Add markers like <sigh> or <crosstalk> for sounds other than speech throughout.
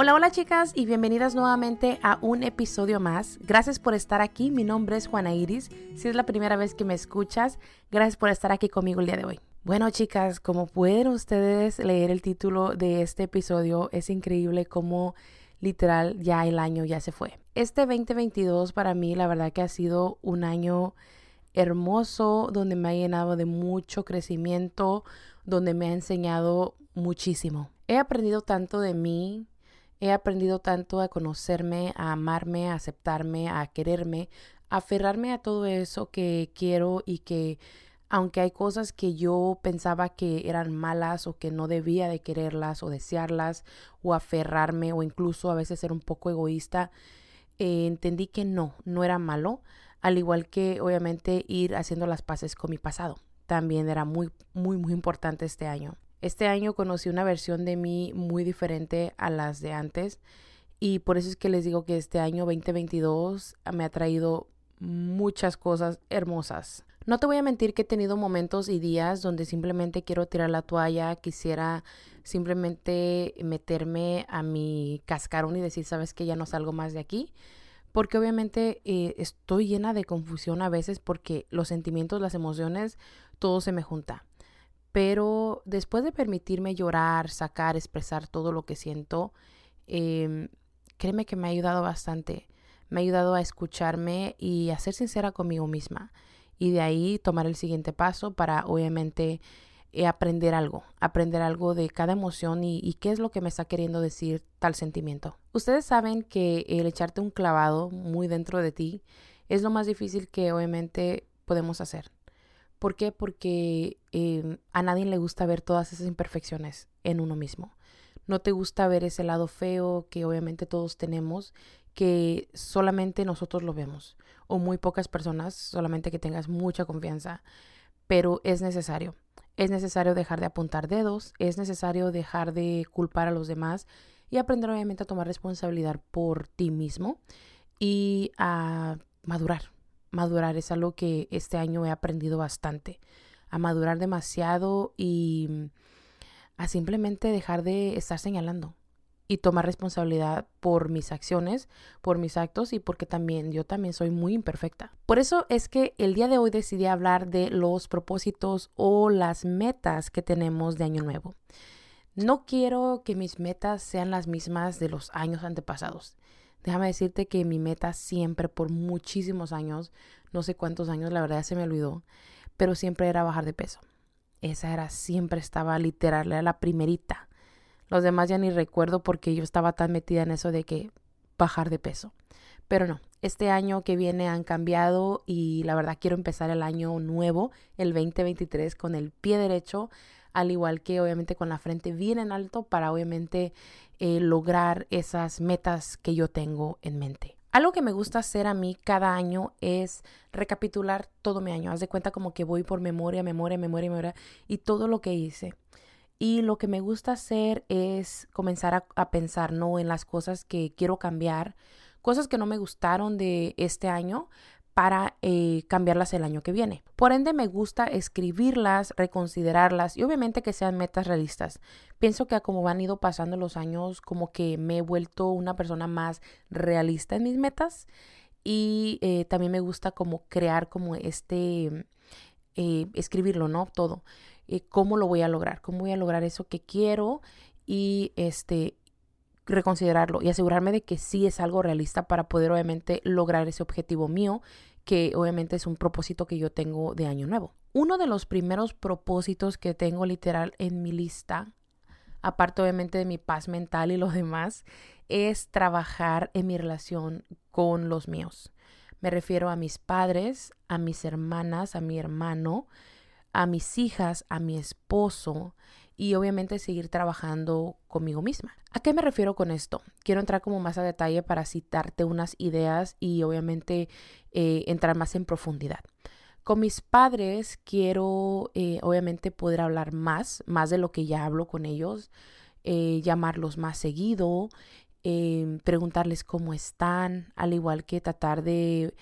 Hola, hola chicas y bienvenidas nuevamente a un episodio más. Gracias por estar aquí, mi nombre es Juana Iris. Si es la primera vez que me escuchas, gracias por estar aquí conmigo el día de hoy. Bueno chicas, como pueden ustedes leer el título de este episodio, es increíble cómo literal ya el año ya se fue. Este 2022 para mí la verdad que ha sido un año hermoso donde me ha llenado de mucho crecimiento, donde me ha enseñado muchísimo. He aprendido tanto de mí, He aprendido tanto a conocerme, a amarme, a aceptarme, a quererme, a aferrarme a todo eso que quiero y que aunque hay cosas que yo pensaba que eran malas o que no debía de quererlas o desearlas o aferrarme o incluso a veces ser un poco egoísta, eh, entendí que no, no era malo, al igual que obviamente ir haciendo las paces con mi pasado. También era muy, muy, muy importante este año. Este año conocí una versión de mí muy diferente a las de antes y por eso es que les digo que este año 2022 me ha traído muchas cosas hermosas. No te voy a mentir que he tenido momentos y días donde simplemente quiero tirar la toalla, quisiera simplemente meterme a mi cascarón y decir, sabes que ya no salgo más de aquí, porque obviamente eh, estoy llena de confusión a veces porque los sentimientos, las emociones, todo se me junta. Pero después de permitirme llorar, sacar, expresar todo lo que siento, em, créeme que me ha ayudado bastante. Me ha ayudado a escucharme y a ser sincera conmigo misma. Y de ahí tomar el siguiente paso para obviamente eh, aprender algo, aprender algo de cada emoción y, y, qué es lo que me está queriendo decir tal sentimiento. Ustedes saben que el echarte un clavado muy dentro de ti es lo más difícil que obviamente podemos hacer. ¿Por qué? Porque em, a nadie le gusta ver todas esas imperfecciones en uno mismo. No te gusta ver ese lado feo que obviamente todos tenemos, que solamente nosotros lo vemos. O muy pocas personas, solamente que tengas mucha confianza. Pero es necesario. Es necesario dejar de apuntar dedos, es necesario dejar de culpar a los demás y aprender obviamente a tomar responsabilidad por ti mismo y a madurar, madurar es algo que este año he aprendido bastante, a madurar demasiado y mm, a simplemente dejar de estar señalando y tomar responsabilidad por mis acciones, por mis actos y porque también yo también soy muy imperfecta. Por eso es que el día de hoy decidí hablar de los propósitos o las metas que tenemos de año nuevo. No quiero que mis metas sean las mismas de los años antepasados. Déjame decirte que mi meta siempre, por muchísimos años, no sé cuántos años, la verdad se me olvidó, pero siempre era bajar de peso. Esa era, siempre estaba literal, era la primerita. Los demás ya ni recuerdo porque yo estaba tan metida en eso de que bajar de peso. Pero no, este año que viene han cambiado y la verdad quiero empezar el año nuevo, el 2023, con el pie derecho, al igual que obviamente con la frente bien en alto para obviamente eh, lograr esas metas que yo tengo en mente. Algo que me gusta hacer a mí cada año es recapitular todo mi año. Haz de cuenta como que voy por memoria, memoria, memoria, memoria y todo lo que hice. Y lo que me gusta hacer es comenzar a, a pensar, ¿no? En las cosas que quiero cambiar, cosas que no me gustaron de este año, para eh, cambiarlas el año que viene. Por ende, me gusta escribirlas, reconsiderarlas y obviamente que sean metas realistas. Pienso que como van ido pasando los años, como que me he vuelto una persona más realista en mis metas y eh, también me gusta como crear como este, eh, escribirlo, ¿no? Todo. ¿Cómo lo voy a lograr? ¿Cómo voy a lograr eso que quiero? Y este, reconsiderarlo y asegurarme de que sí es algo realista para poder obviamente lograr ese objetivo mío que obviamente es un propósito que yo tengo de año nuevo. Uno de los primeros propósitos que tengo literal en mi lista, aparte obviamente de mi paz mental y lo demás, es trabajar en mi relación con los míos. Me refiero a mis padres, a mis hermanas, a mi hermano, a mis hijas, a mi esposo y obviamente seguir trabajando conmigo misma. ¿A qué me refiero con esto? Quiero entrar como más a detalle para citarte unas ideas y obviamente eh, entrar más en profundidad. Con mis padres quiero eh, obviamente poder hablar más, más de lo que ya hablo con ellos, eh, llamarlos más seguido, preguntarles cómo están, al igual que tratar de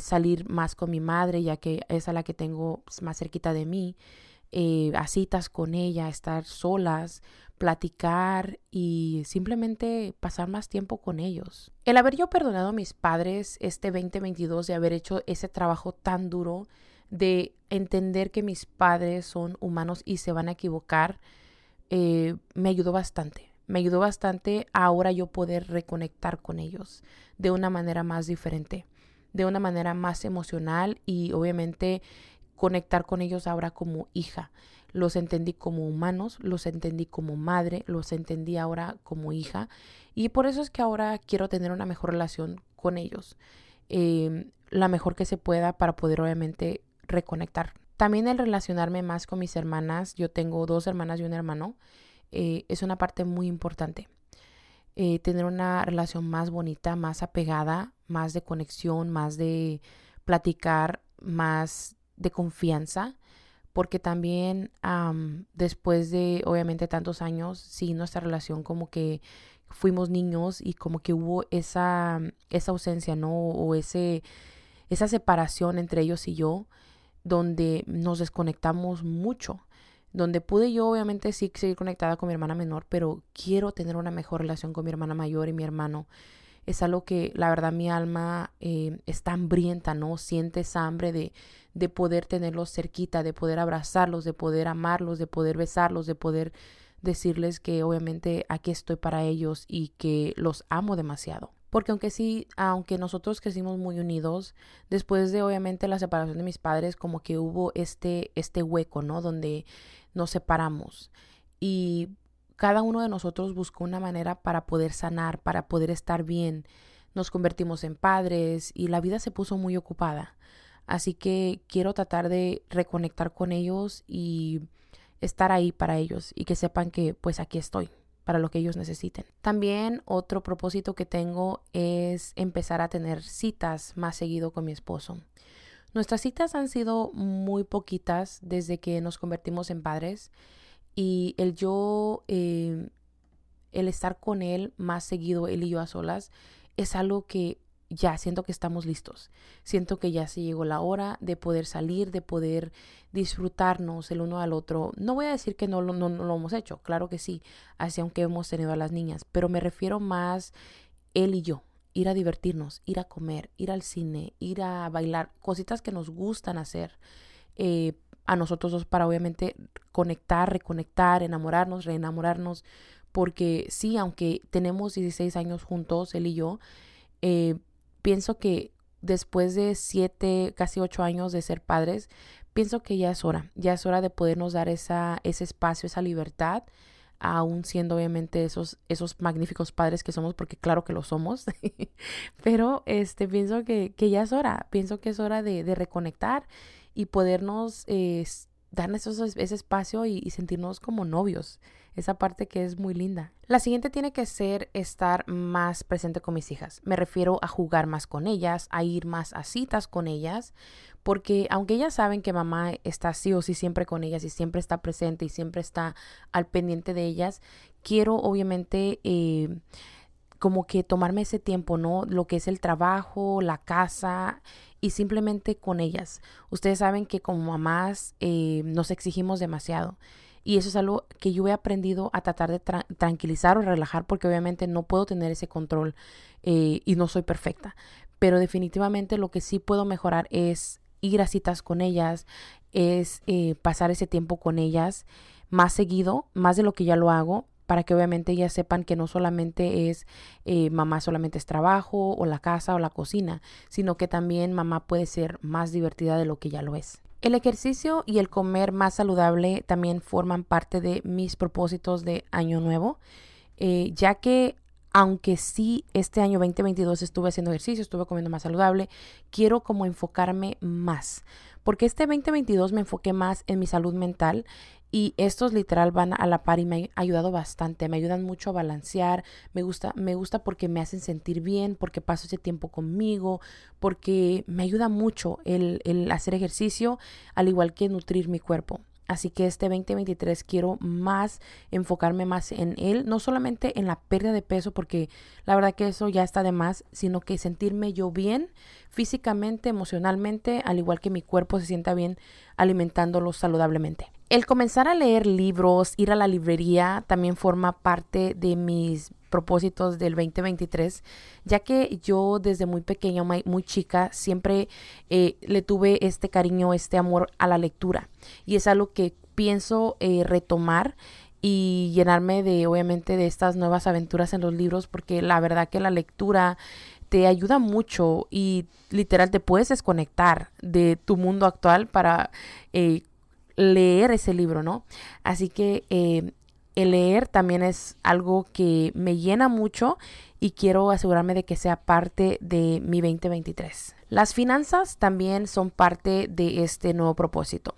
salir más con mi madre, ya que es a la que tengo pues, más cerquita de mí eh, a citas con ella, estar solas, platicar y simplemente pasar más tiempo con ellos. El haber yo perdonado a mis padres este 2022 de haber hecho ese trabajo tan duro de entender que mis padres son humanos y se van a equivocar, eh, me ayudó bastante. Me ayudó bastante ahora yo poder reconectar con ellos de una manera más diferente, de una manera más emocional y obviamente conectar con ellos ahora como hija. Los entendí como humanos, los entendí como madre, los entendí ahora como hija y por eso es que ahora quiero tener una mejor relación con ellos, em, la mejor que se pueda para poder obviamente reconectar. También el relacionarme más con mis hermanas, yo tengo dos hermanas y un hermano, eh, es una parte muy importante. Eh, tener una relación más bonita, más apegada, más de conexión, más de platicar, más de confianza, porque también después de obviamente tantos años, sí, nuestra relación como que fuimos niños y como que hubo esa, esa ausencia, ¿no? O ese, esa separación entre ellos y yo, donde nos desconectamos mucho donde pude yo obviamente sí seguir conectada con mi hermana menor, pero quiero tener una mejor relación con mi hermana mayor y mi hermano. Es algo que la verdad mi alma eh, está hambrienta, ¿no? Siente esa hambre de, de poder tenerlos cerquita, de poder abrazarlos, de poder amarlos, de poder besarlos, de poder decirles que obviamente aquí estoy para ellos y que los amo demasiado. Porque aunque sí, aunque nosotros crecimos muy unidos, después de obviamente la separación de mis padres, como que hubo este, este hueco, ¿no? Donde nos separamos y cada uno de nosotros buscó una manera para poder sanar, para poder estar bien. Nos convertimos en padres y la vida se puso muy ocupada. Así que quiero tratar de reconectar con ellos y estar ahí para ellos y que sepan que pues aquí estoy para lo que ellos necesiten. También otro propósito que tengo es empezar a tener citas más seguido con mi esposo. Nuestras citas han sido muy poquitas desde que nos convertimos en padres y el yo, eh, el estar con él más seguido, él y yo a solas, es algo que ya siento que estamos listos. Siento que ya se llegó la hora de poder salir, de poder disfrutarnos el uno al otro. No voy a decir que no, no, no lo hemos hecho, claro que sí, así aunque hemos tenido a las niñas, pero me refiero más él y yo, ir a divertirnos, ir a comer, ir al cine, ir a bailar, cositas que nos gustan hacer eh, a nosotros dos para obviamente conectar, reconectar, enamorarnos, reenamorarnos, porque sí, aunque tenemos 16 años juntos, él y yo, eh, pienso que después de 7, casi 8 años de ser padres, pienso que ya es hora, ya es hora de podernos dar esa, ese espacio, esa libertad aún siendo obviamente esos, esos magníficos padres que somos, porque claro que lo somos, <laughs> pero este, pienso que, que, ya es hora, pienso que es hora de, de reconectar y podernos eh, darnos ese espacio y, y sentirnos como novios, esa parte que es muy linda. La siguiente tiene que ser estar más presente con mis hijas. Me refiero a jugar más con ellas, a ir más a citas con ellas, porque aunque ellas saben que mamá está sí o sí siempre con ellas y siempre está presente y siempre está al pendiente de ellas, quiero obviamente... Eh, como que tomarme ese tiempo, ¿no? Lo que es el trabajo, la casa y simplemente con ellas. Ustedes saben que como mamás eh, nos exigimos demasiado. Y eso es algo que yo he aprendido a tratar de tranquilizar o relajar porque obviamente no puedo tener ese control eh, y no soy perfecta. Pero definitivamente lo que sí puedo mejorar es ir a citas con ellas, es eh, pasar ese tiempo con ellas más seguido, más de lo que ya lo hago, para que obviamente ellas sepan que no solamente es eh, mamá, solamente es trabajo o la casa o la cocina, sino que también mamá puede ser más divertida de lo que ya lo es. El ejercicio y el comer más saludable también forman parte de mis propósitos de año nuevo, eh, ya que aunque sí este año 2022 estuve haciendo ejercicio, estuve comiendo más saludable, quiero como enfocarme más, porque este 2022 me enfoqué más en mi salud mental y estos literal van a la par y me ha ayudado bastante, me ayudan mucho a balancear, me gusta, me gusta porque me hacen sentir bien, porque paso ese tiempo conmigo, porque me ayuda mucho el, el hacer ejercicio, al igual que nutrir mi cuerpo. Así que este 2023 quiero más enfocarme más en él, no solamente en la pérdida de peso, porque la verdad que eso ya está de más, sino que sentirme yo bien físicamente, emocionalmente, al igual que mi cuerpo se sienta bien alimentándolo saludablemente. El comenzar a leer libros, ir a la librería, también forma parte de mis propósitos del 2023, ya que yo desde muy pequeña, muy chica, siempre eh, le tuve este cariño, este amor a la lectura. Y es algo que pienso eh, retomar y llenarme de, obviamente, de estas nuevas aventuras en los libros, porque la verdad que la lectura te ayuda mucho y literal te puedes desconectar de tu mundo actual para eh, leer ese libro, ¿no? Así que eh, el leer también es algo que me llena mucho y quiero asegurarme de que sea parte de mi 2023. Las finanzas también son parte de este nuevo propósito.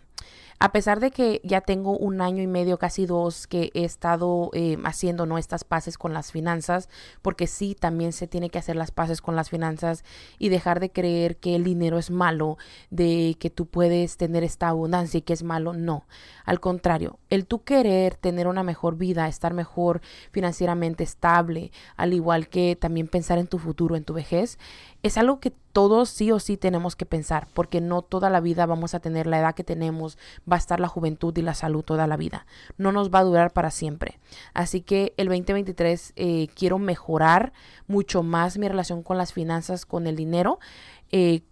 A pesar de que ya tengo un año y medio, casi dos, que he estado eh, haciendo ¿no? estas paces con las finanzas, porque sí, también se tiene que hacer las paces con las finanzas y dejar de creer que el dinero es malo, de que tú puedes tener esta abundancia y que es malo. No, al contrario, el tú querer tener una mejor vida, estar mejor financieramente estable, al igual que también pensar en tu futuro, en tu vejez, es algo que todos sí o sí tenemos que pensar, porque no toda la vida vamos a tener la edad que tenemos, va a estar la juventud y la salud toda la vida. No nos va a durar para siempre. Así que el 2023 eh, quiero mejorar mucho más mi relación con las finanzas, con el dinero. Eh,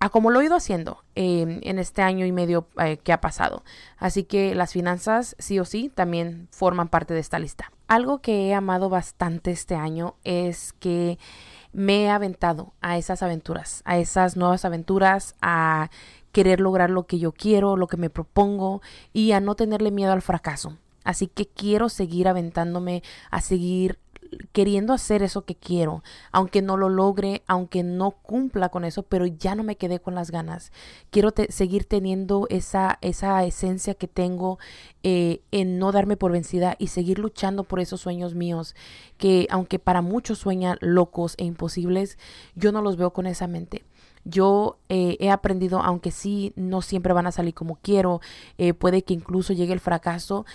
a como lo he ido haciendo em, en este año y medio eh, que ha pasado. Así que las finanzas sí o sí también forman parte de esta lista. Algo que he amado bastante este año es que me he aventado a esas aventuras, a esas nuevas aventuras, a querer lograr lo que yo quiero, lo que me propongo y a no tenerle miedo al fracaso. Así que quiero seguir aventándome, a seguir queriendo hacer eso que quiero, aunque no lo logre, aunque no cumpla con eso, pero ya no me quedé con las ganas. Quiero seguir teniendo esa, esa esencia que tengo eh, en no darme por vencida y seguir luchando por esos sueños míos, que aunque para muchos sueñan locos e imposibles, yo no los veo con esa mente. Yo eh, he aprendido, aunque sí no siempre van a salir como quiero, eh, puede que incluso llegue el fracaso,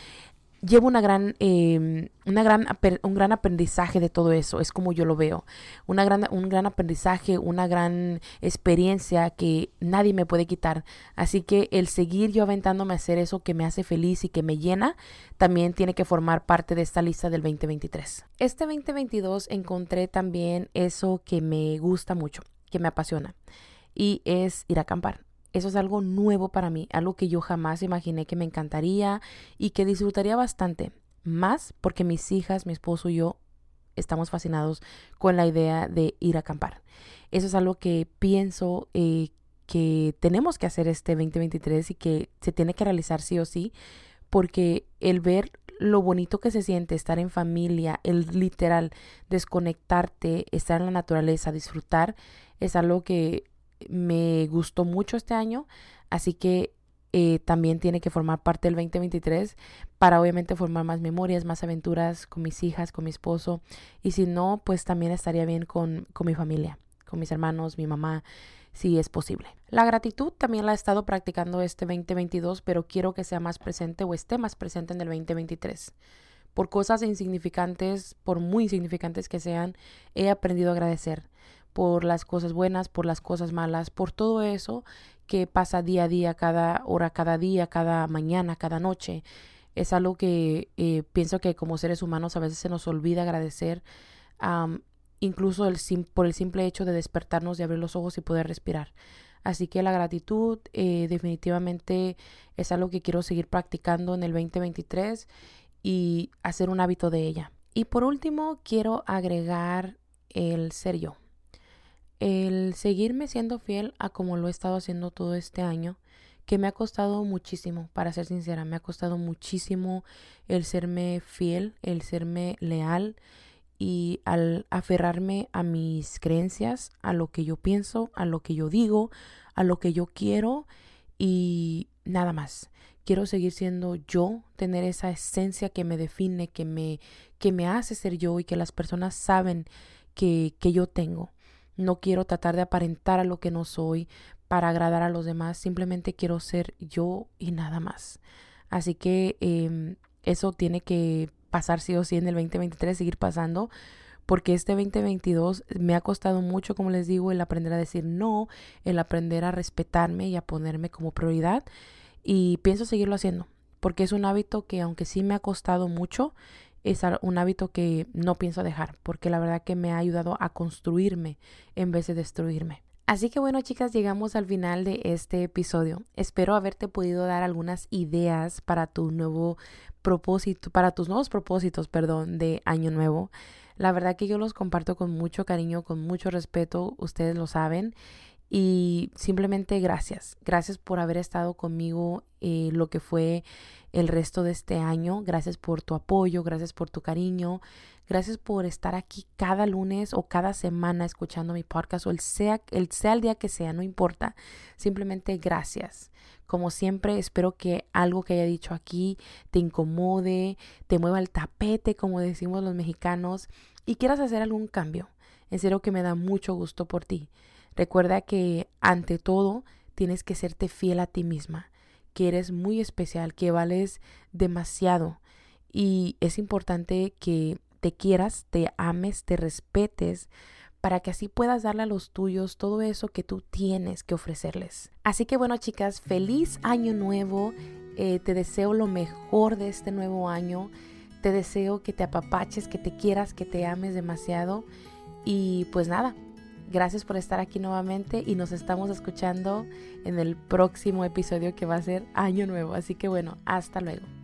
llevo una gran, em, una gran, un gran aprendizaje de todo eso, es como yo lo veo, una gran, un gran aprendizaje, una gran experiencia que nadie me puede quitar. Así que el seguir yo aventándome a hacer eso que me hace feliz y que me llena, también tiene que formar parte de esta lista del 2023. Este 2022 encontré también eso que me gusta mucho, que me apasiona, y es ir a acampar. Eso es algo nuevo para mí, algo que yo jamás imaginé que me encantaría y que disfrutaría bastante. Más porque mis hijas, mi esposo y yo estamos fascinados con la idea de ir a acampar. Eso es algo que pienso eh, que tenemos que hacer este 2023 y que se tiene que realizar sí o sí, porque el ver lo bonito que se siente estar en familia, el literal desconectarte, estar en la naturaleza, disfrutar, es algo que me gustó mucho este año, así que eh, también tiene que formar parte del 2023 para obviamente formar más memorias, más aventuras con mis hijas, con mi esposo y si no, pues también estaría bien con, con mi familia, con mis hermanos, mi mamá, si es posible. La gratitud también la he estado practicando este 2022, pero quiero que sea más presente o esté más presente en el 2023. Por cosas insignificantes, por muy insignificantes que sean, he aprendido a agradecer por las cosas buenas, por las cosas malas, por todo eso que pasa día a día, cada hora, cada día, cada mañana, cada noche. Es algo que eh, pienso que como seres humanos a veces se nos olvida agradecer, incluso por el simple hecho de despertarnos y abrir los ojos y poder respirar. Así que la gratitud eh, definitivamente es algo que quiero seguir practicando en el 2023 y hacer un hábito de ella. Y por último, quiero agregar el ser yo el seguirme siendo fiel a como lo he estado haciendo todo este año, que me ha costado muchísimo, para ser sincera, me ha costado muchísimo el serme fiel, el serme leal y al aferrarme a mis creencias, a lo que yo pienso, a lo que yo digo, a lo que yo quiero y nada más. Quiero seguir siendo yo, tener esa esencia que me define, que me, que me hace ser yo y que las personas saben que, que yo tengo. No quiero tratar de aparentar a lo que no soy para agradar a los demás. Simplemente quiero ser yo y nada más. Así que em, eso tiene que pasar sí o sí en el 2023, seguir pasando. Porque este 2022 me ha costado mucho, como les digo, el aprender a decir no, el aprender a respetarme y a ponerme como prioridad. y pienso seguirlo haciendo porque es un hábito que aunque sí me ha costado mucho, es un hábito que no pienso dejar porque la verdad que me ha ayudado a construirme en vez de destruirme. Así que bueno chicas, llegamos al final de este episodio. Espero haberte podido dar algunas ideas para tu nuevo propósito, para tus nuevos propósitos, perdón, de año nuevo. La verdad que yo los comparto con mucho cariño, con mucho respeto, ustedes lo saben. Y simplemente gracias. Gracias por haber estado conmigo eh, lo que fue el resto de este año. Gracias por tu apoyo, gracias por tu cariño. Gracias por estar aquí cada lunes o cada semana escuchando mi podcast o el sea, el sea el día que sea, no importa. Simplemente gracias. Como siempre, espero que algo que haya dicho aquí te incomode, te mueva el tapete, como decimos los mexicanos, y quieras hacer algún cambio. En serio que me da mucho gusto por ti. Recuerda que ante todo tienes que serte fiel a ti misma, que eres muy especial, que vales demasiado. Y es importante que te quieras, te ames, te respetes para que así puedas darle a los tuyos todo eso que tú tienes que ofrecerles. Así que bueno chicas, feliz año nuevo, eh, te deseo lo mejor de este nuevo año, te deseo que te apapaches, que te quieras, que te ames demasiado. Y pues nada, Gracias por estar aquí nuevamente y nos estamos escuchando en el próximo episodio que va a ser Año Nuevo. Así que bueno, hasta luego.